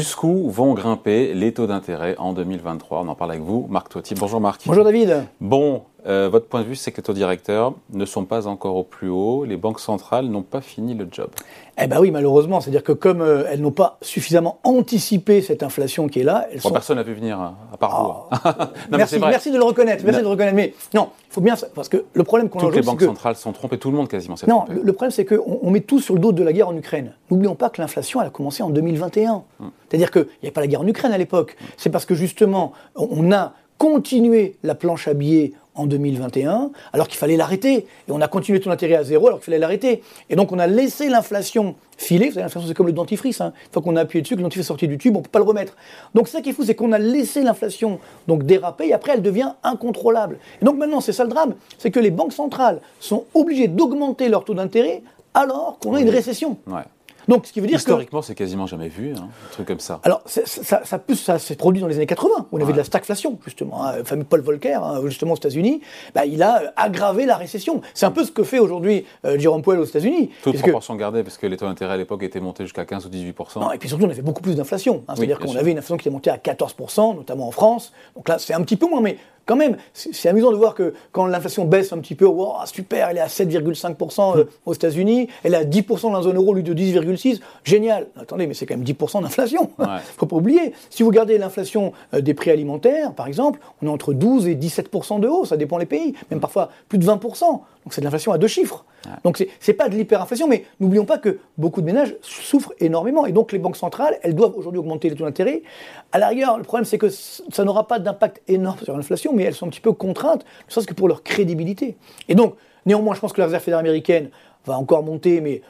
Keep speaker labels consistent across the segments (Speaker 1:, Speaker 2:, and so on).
Speaker 1: Jusqu'où vont grimper les taux d'intérêt en 2023 On en parle avec vous, Marc Toiti. Bonjour Marc.
Speaker 2: Bonjour David.
Speaker 1: Bon, euh, votre point de vue, c'est que les taux directeurs ne sont pas encore au plus haut. Les banques centrales n'ont pas fini le job.
Speaker 2: Eh bien oui, malheureusement. C'est-à-dire que comme euh, elles n'ont pas suffisamment anticipé cette inflation qui est là, elles sont...
Speaker 1: Personne n'a vu venir, hein, à part vous.
Speaker 2: Hein. Ah. merci, merci de le reconnaître. Merci de le reconnaître. Mais non, il faut bien... Parce que le problème qu'on a
Speaker 1: Toutes les banques centrales sont trompées, tout le monde quasiment s'est
Speaker 2: Non, le, problème c'est qu'on on met tout sur le dos de la guerre en Ukraine. N'oublions pas que l'inflation, elle a commencé en 2021. Hum. C'est-à-dire qu'il n'y avait pas la guerre en Ukraine à l'époque. C'est parce que justement, on a continué la planche à billets en 2021, alors qu'il fallait l'arrêter. Et on a continué ton intérêt à zéro, alors qu'il fallait l'arrêter. Et donc on a laissé l'inflation filer. Vous savez, l'inflation, c'est comme le dentifrice. Hein. Une fois qu'on a appuyé dessus, que le dentifrice est sorti du tube, on ne peut pas le remettre. Donc ça qui est fou, c'est qu'on a laissé l'inflation donc déraper, et après elle devient incontrôlable. Et donc maintenant, c'est ça le drame, c'est que les banques centrales sont obligées d'augmenter leur taux d'intérêt alors qu'on a une récession.
Speaker 1: Donc, ce qui veut dire Historiquement, c'est quasiment jamais vu, hein, un truc comme ça.
Speaker 2: Alors, ça, ça, s'est produit dans les années 80, où on avait de la stagflation, justement. Hein. Le fameux Paul Volcker, hein, justement, aux États-Unis, bah, il a aggravé la récession. C'est un peu ce que fait aujourd'hui euh, Jérôme Powell aux États-unis.
Speaker 1: Toute proportion gardée, parce que les taux d'intérêt à l'époque étaient montés jusqu'à 15 ou 18
Speaker 2: Non, et puis surtout, on avait beaucoup plus d'inflation. C'est-à-dire qu'on avait une inflation qui est montée à 14% notamment en France. Donc là, c'est un petit peu moins, mais quand même, c'est amusant de voir que quand l'inflation baisse un petit peu, wow, super, elle est à 7,5% euh, aux États-Unis, elle est à 10% dans la zone euro, lui de 10,6%, génial. Attendez, mais c'est quand même 10% d'inflation. Il ne faut pas oublier. Si vous regardez l'inflation euh, des prix alimentaires, par exemple, on est entre 12 et 17% de hausse, ça dépend des pays, même parfois plus de 20%. Donc c'est de l'inflation à deux chiffres. Donc ce n'est pas de l'hyperinflation, mais n'oublions pas que beaucoup de ménages souffrent énormément. Et donc les banques centrales, elles doivent aujourd'hui augmenter les taux d'intérêt. À la rigueur, le problème c'est que ça n'aura pas d'impact énorme sur l'inflation, mais elles sont un petit peu contraintes, ne serait-ce que pour leur crédibilité. Et donc, néanmoins, je pense que la Réserve fédérale américaine va encore monter, mais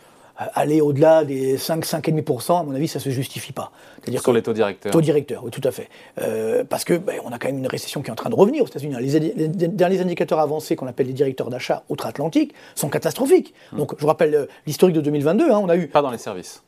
Speaker 2: aller au-delà des 5, 5,5%, à mon avis, ça ne se justifie pas.
Speaker 1: C'est-à-dire Sur les taux directeurs
Speaker 2: Taux directeurs, oui, tout à fait. Euh, parce que ben, on a quand même une récession qui est en train de revenir aux États-Unis. Les, derniers indicateurs avavisés qu'on appelle les directeurs d'achat outre-Atlantique sont catastrophiques. Hum. Donc, je vous rappelle euh, l'historique de 2022. Hein, on a eu.
Speaker 1: Pas dans les services.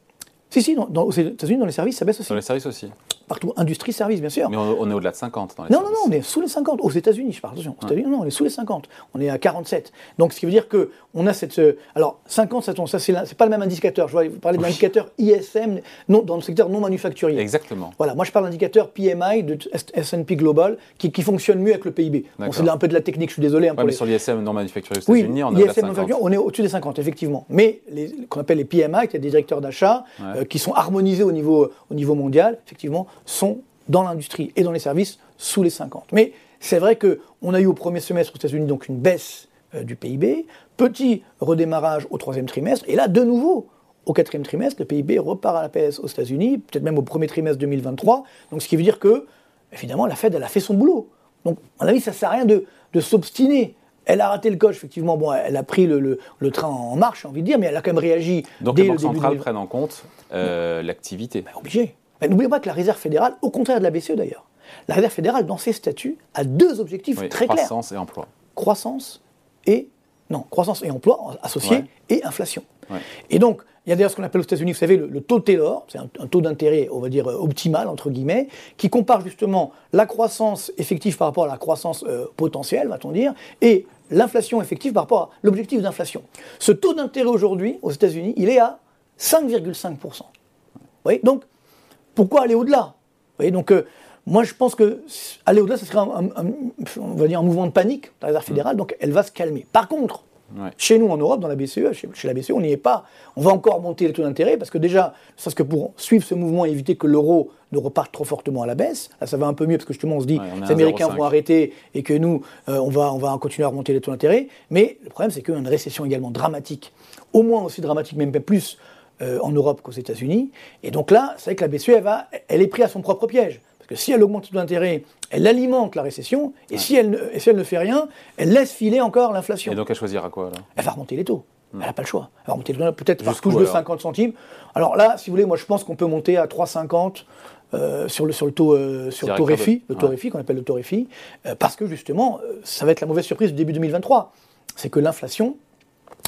Speaker 2: Si, si, dans, aux États-Unis, dans les services, ça baisse aussi.
Speaker 1: Dans les services aussi
Speaker 2: partout. Industrie, service, bien sûr.
Speaker 1: Mais on, est au-delà de 50 dans les
Speaker 2: Non, non, non, on est sous les 50. Aux États-Unis, je parle. Attention, aux non, on est sous les 50. On est à 47. Donc, ce qui veut dire que on a cette. Euh, alors, 50, ça, ça c'est pas le même indicateur. Je vois vous parler de l'indicateur ISM non, dans le secteur non manufacturier.
Speaker 1: Exactement.
Speaker 2: Voilà, moi je parle d'indicateur PMI de S&P Global qui, qui, fonctionne mieux avec le PIB. c'est un peu de la technique, je suis désolé.
Speaker 1: Hein, mais sur l'ISM non manufacturier aux États-Unis, on est ISM
Speaker 2: on est au-dessus des 50, effectivement. Mais qu'on appelle les PMI, qui est des directeurs d'achat, euh, qui sont harmonisés au niveau, au niveau mondial, effectivement, sont dans l'industrie et dans les services sous les 50. Mais c'est vrai qu'on a eu au premier semestre aux États-Unis donc une baisse euh, du PIB, petit redémarrage au troisième trimestre, et là de nouveau au quatrième trimestre, le PIB repart à la PS aux États-Unis, peut-être même au premier trimestre 2023. Donc ce qui veut dire que, évidemment, la Fed, elle a fait son boulot. Donc, à mon avis, ça ne sert à rien de, s'obstiner. Elle a raté le coche, effectivement. Bon, elle a pris le, train en marche, j'ai envie de dire, mais elle a quand même réagi.
Speaker 1: Donc les banques centrales prennent en compte euh, l'activité.
Speaker 2: Ben, obligé. N'oubliez pas que la Réserve fédérale, au contraire de la BCE d'ailleurs, la Réserve fédérale, dans ses statuts, a deux objectifs très
Speaker 1: clairs. Croissance et emploi.
Speaker 2: Croissance et non, croissance et emploi associés et inflation. Et donc, il y a d'ailleurs ce qu'on appelle aux États-Unis, vous savez, le, taux Taylor, c'est un, taux d'intérêt, on va dire, euh, optimal, entre guillemets, qui compare justement la croissance effective par rapport à la croissance euh, potentielle, va-t-on dire, et l'inflation effective par rapport à l'objectif d'inflation. Ce taux d'intérêt aujourd'hui, aux États-Unis, il est à 5,5%. Vous voyez? Donc, pourquoi aller au-delà? Donc, euh, moi, je pense que aller au-delà, ce serait un, on va dire un mouvement de panique dans la Réserve fédérale, donc elle va se calmer. Par contre, chez nous en Europe, dans la BCE, chez, la BCE, on n'y est pas. On va encore monter les taux d'intérêt parce que déjà, ce que pour suivre ce mouvement et éviter que l'euro ne reparte trop fortement à la baisse, là ça va un peu mieux parce que justement on se dit que les Américains vont arrêter et que nous, euh, on, va, on va continuer à remonter les taux d'intérêt. Mais le problème, c'est qu'il y a une récession également dramatique, au moins aussi dramatique, même plus euh, en Europe qu'aux États-Unis. Et donc là, c'est vrai que la BCE, elle, va, elle est prise à son propre piège. Parce que si elle augmente tout d'intérêt, elle alimente la récession, et, si elle, ne, si elle ne fait rien, elle laisse filer encore l'inflation.
Speaker 1: Et donc elle choisira quoi là
Speaker 2: Elle va remonter les taux. Hmm. Elle n'a pas le choix. Elle va remonter peut-être par couche de 50 centimes. Alors là, si vous voulez, moi je pense qu'on peut monter à 3,50 euh, sur, le, sur le taux, euh, sur le taux REFI, le taux qu'on appelle le taux REFI, parce que justement, ça va être la mauvaise surprise du début 2023. C'est que l'inflation,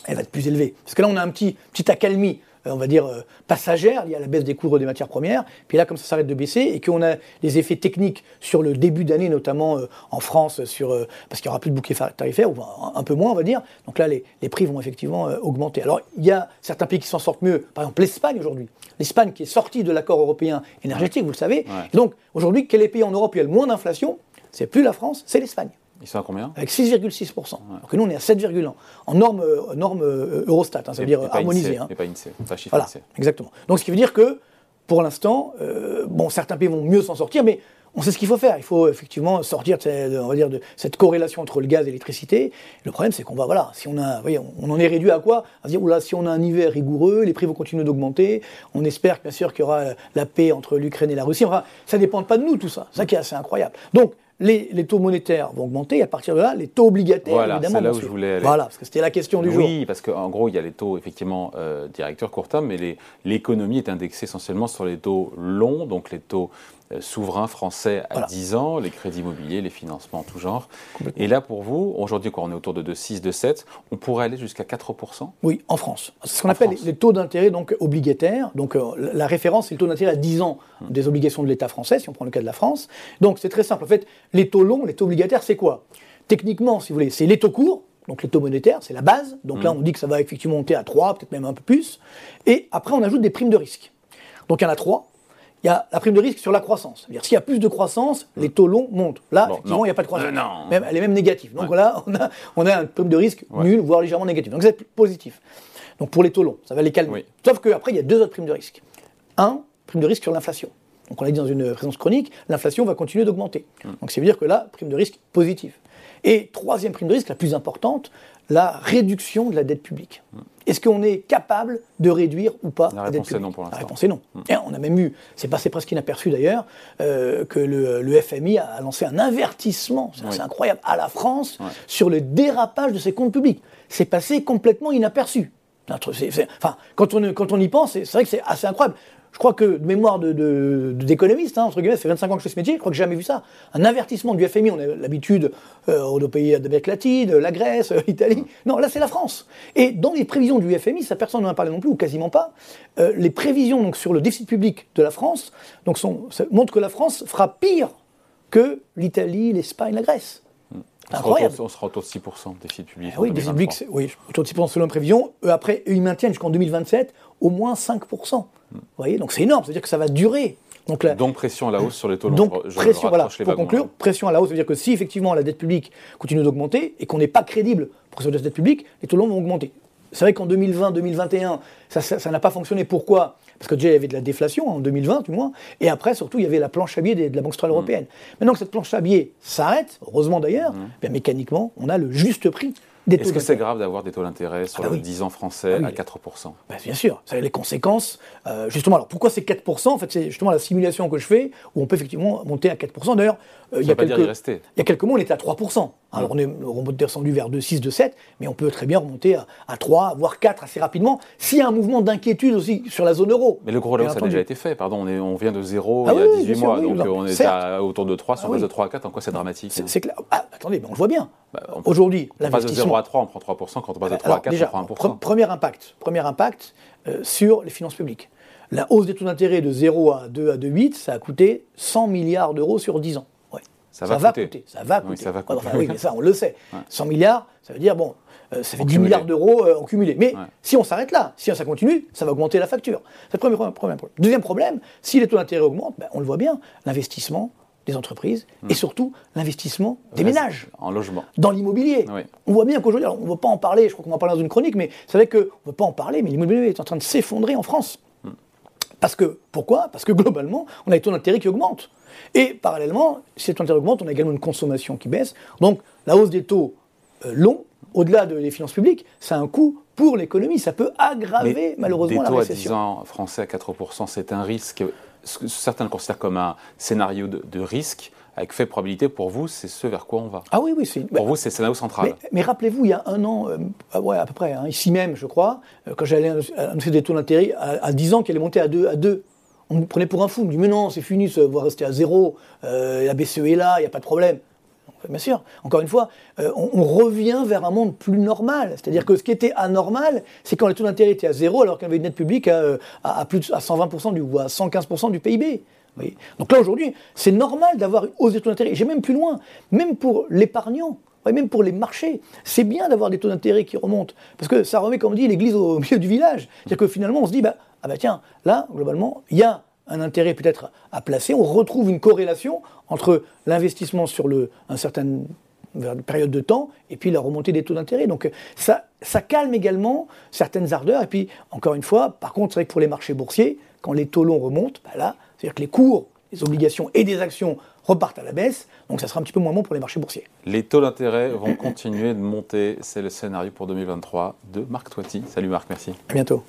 Speaker 2: elle va être plus élevée. Parce que là, on a un petit, petit accalmie on va dire, passagère liée à la baisse des cours des matières premières. Puis là, comme ça s'arrête de baisser et qu'on a des effets techniques sur le début d'année, notamment en France, sur, parce qu'il n'y aura plus de bouquet tarifaire, ou un peu moins, on va dire. Donc là, les, les prix vont effectivement augmenter. Alors, il y a certains pays qui s'en sortent mieux. Par exemple, l'Espagne aujourd'hui. L'Espagne qui est sortie de l'accord européen énergétique, vous le savez. Donc, aujourd'hui, quel est le pays en Europe qui a le moins d'inflation? C'est plus la France, c'est l'Espagne.
Speaker 1: Ils sont à combien
Speaker 2: Avec 6,6%. Alors que nous, on est à 7,1%. En norme, euh, norme euh, Eurostat, hein, ça veut dire harmonisé.
Speaker 1: Hein. pas INSEE, pas chiffre
Speaker 2: voilà, exactement. Donc ce qui veut dire que, pour l'instant, euh, bon, certains pays vont mieux s'en sortir, mais on sait ce qu'il faut faire. Il faut effectivement sortir de, on va dire, de cette corrélation entre le gaz et l'électricité. Le problème, c'est qu'on va, voilà, si on a, voyez, on, en est réduit à quoi? À dire, oula, si on a un hiver rigoureux, les prix vont continuer d'augmenter. On espère bien sûr qu'il y aura la paix entre l'Ukraine et la Russie. Enfin, ça ne dépend pas de nous, tout ça. C'est ça qui est assez incroyable. Donc, les, taux monétaires vont augmenter, et à partir de là, les taux obligataires,
Speaker 1: voilà,
Speaker 2: évidemment.
Speaker 1: là où je voulais aller.
Speaker 2: Voilà, parce que c'était la question du
Speaker 1: oui,
Speaker 2: jour.
Speaker 1: Oui, parce qu'en gros, il y a les taux, effectivement, euh, directeurs court terme, mais l'économie est indexée essentiellement sur les taux longs, donc les taux euh, souverains français à 10 ans, les crédits immobiliers, les financements en tout genre. Et là, pour vous, aujourd'hui, quand on est autour de 2,6, 2,7, on pourrait aller jusqu'à 4%
Speaker 2: Oui, en France. C'est ce qu'on appelle les, taux d'intérêt donc obligataires. Donc euh, la référence, c'est le taux d'intérêt à 10 ans hum. des obligations de l'État français, si on prend le cas de la France. Donc c'est très simple. En fait, les taux longs, les taux obligataires, c'est quoi? Techniquement, si vous voulez, c'est les taux courts, donc les taux monétaires, c'est la base. Donc là, hum. on dit que ça va effectivement monter à 3, peut-être même un peu plus. Et après, on ajoute des primes de risque. Donc il y en a 3 il y a la prime de risque sur la croissance. C'est-à-dire, s'il y a plus de croissance, les taux longs montent. Là, effectivement, il n'y a pas de croissance. Même, elle est même négative. Donc là, on a, on a une prime de risque nulle, voire légèrement négative. Donc c'est positif. Donc pour les taux longs, ça va les calmer. Sauf qu'après, il y a deux autres primes de risque. Un, prime de risque sur l'inflation. Donc on l'a dit dans une présence chronique, l'inflation va continuer d'augmenter. Hum. Donc ça veut dire que là, prime de risque positive. Et troisième prime de risque, la plus importante, la réduction de la dette publique. Est-ce qu'on est capable de réduire ou pas
Speaker 1: la, dette publique non pour
Speaker 2: La réponse est non. Hmm. Et on a même eu, c'est passé presque inaperçu d'ailleurs, euh, que le, FMI a lancé un avertissement, c'est incroyable, à la France sur le dérapage de ses comptes publics. C'est passé complètement inaperçu. Enfin, quand on, quand on y pense, c'est vrai que c'est assez incroyable je crois que de mémoire d'économiste, de, hein, entre guillemets, ça fait 25 ans que je fais ce métier, je crois que j'ai jamais vu ça. Un avertissement du FMI, on a l'habitude euh, aux pays d'Amérique latine, la Grèce, euh, l'Italie. Non, là c'est la France. Et dans les prévisions du FMI, ça personne n'en a parlé non plus, ou quasiment pas, euh, les prévisions donc, sur le déficit public de la France donc, sont, montrent que la France fera pire que l'Italie, l'Espagne, la Grèce.
Speaker 1: On Incroyable. on sera autour de 6% déficit public.
Speaker 2: Ah oui, déficit public, oui, autour de 6% selon les prévisions. après, ils maintiennent jusqu'en 2027 au moins 5%. Vous voyez, donc c'est énorme, c'est-à-dire que ça va durer.
Speaker 1: Donc, donc, pression à la hausse sur les taux longs.
Speaker 2: Donc pression, voilà, pour conclure, pression à la hausse, ça veut dire que si effectivement la dette publique continue d'augmenter et qu'on n'est pas crédible pour cette dette publique, les taux longs vont augmenter. C'est vrai qu'en 2020-2021, ça n'a pas fonctionné. Pourquoi? Parce que déjà, il y avait de la déflation en 2020, du moins. Et après, surtout, il y avait la planche à billets de la Banque centrale européenne. Mmh. Maintenant que cette planche à billets s'arrête, heureusement d'ailleurs, mmh. mécaniquement, on a le juste prix
Speaker 1: est-ce que c'est grave d'avoir des taux d'intérêt sur ah le 10 ans français ah à 4%
Speaker 2: bah, Bien sûr, ça a les conséquences. Euh, justement, alors pourquoi c'est 4% En fait, c'est justement la simulation que je fais où on peut effectivement monter à 4%. D'ailleurs,
Speaker 1: euh, il, y a quelques, il
Speaker 2: y a quelques mois, on était à 3%. Alors on est, descendu vers 2, 6, 2, 7, mais on peut très bien remonter à, 3, voire 4 assez rapidement, s'il y a un mouvement d'inquiétude aussi sur la zone euro.
Speaker 1: Mais le gros là ça a déjà été fait, pardon, on, est, on vient de 0 ah il y a 18 mois, donc on est à, autour de 3, si on passe de 3 à 4, en quoi c'est dramatique
Speaker 2: C'est clair. attendez, mais on le voit bien. Bah, Aujourd'hui,
Speaker 1: on passe de 0 à 3, on prend 3%, quand on passe de 3 à 4,
Speaker 2: déjà,
Speaker 1: on prend 1%.
Speaker 2: Premier impact, premier impact euh, sur les finances publiques. La hausse des taux d'intérêt de 0 à 2 à 2,8, ça a coûté 100 milliards d'euros sur 10 ans.
Speaker 1: Ça va, coûter.
Speaker 2: Ça va coûter. Oui, mais ça, on le sait. 100 milliards, ça veut dire, bon, euh, ça fait 10 milliards d'euros euh, en cumulé. Mais si on s'arrête là, si ça continue, ça va augmenter la facture. C'est le premier, problème. Deuxième problème, si les taux d'intérêt augmentent, ben, on le voit bien, l'investissement des entreprises hmm. et surtout l'investissement des ménages.
Speaker 1: En logement.
Speaker 2: Dans l'immobilier. On voit bien qu'aujourd'hui, on ne veut pas en parler, je crois qu'on va en parler dans une chronique, mais c'est vrai qu'on ne veut pas en parler, mais l'immobilier est en train de s'effondrer en France. Parce que, pourquoi? Parce que globalement, on a des taux d'intérêt qui augmentent. Et parallèlement, si les taux d'intérêt augmentent, on a également une consommation qui baisse. Donc la hausse des taux euh, longs, au-delà des finances publiques, ça a un coût pour l'économie. Ça peut aggraver malheureusement la récession.
Speaker 1: Des taux à 10 ans français à 4%, c'est un risque, certains le considèrent comme un scénario de, risque avec faible probabilité, pour vous, c'est ce vers quoi on va.
Speaker 2: Ah oui, oui.
Speaker 1: Pour bah, vous, c'est le scénario central.
Speaker 2: Mais, rappelez-vous, il y a un an, euh, ouais, à peu près, hein, ici même, je crois, euh, quand j'allais annoncer des taux d'intérêt à, 10 ans qui allaient monter à 2, à 2 on nous prenait pour un fou. On me dit, mais non, c'est fini, ça va rester à zéro. Euh, la BCE est là, il n'y a pas de problème. Bien sûr. Encore une fois, euh, on, revient vers un monde plus normal. C'est-à-dire que ce qui était anormal, c'est quand les taux d'intérêt étaient à zéro, alors qu'on avait une dette publique à, à, plus de, à 120% du, ou à 115% du PIB. Donc là, aujourd'hui, c'est normal d'avoir une hausse des taux d'intérêt. J'ai même plus loin, même pour l'épargnant, même pour les marchés, c'est bien d'avoir des taux d'intérêt qui remontent. Parce que ça remet, comme on dit, l'église au milieu du village. C'est-à-dire que finalement, on se dit, bah, ah bah tiens, là, globalement, il y a un intérêt peut-être à placer. On retrouve une corrélation entre l'investissement sur le, un certain période de temps, et puis la remontée des taux d'intérêt. Donc ça calme également certaines ardeurs. Et puis, encore une fois, par contre, c'est vrai que pour les marchés boursiers, quand les taux longs remontent, bah là, c'est-à-dire que les cours des obligations et des actions repartent à la baisse, donc ça sera un petit peu moins bon pour les marchés boursiers.
Speaker 1: Les taux d'intérêt vont continuer de monter, c'est le scénario pour 2023 de Marc Toiti. Salut Marc, merci.
Speaker 2: À bientôt.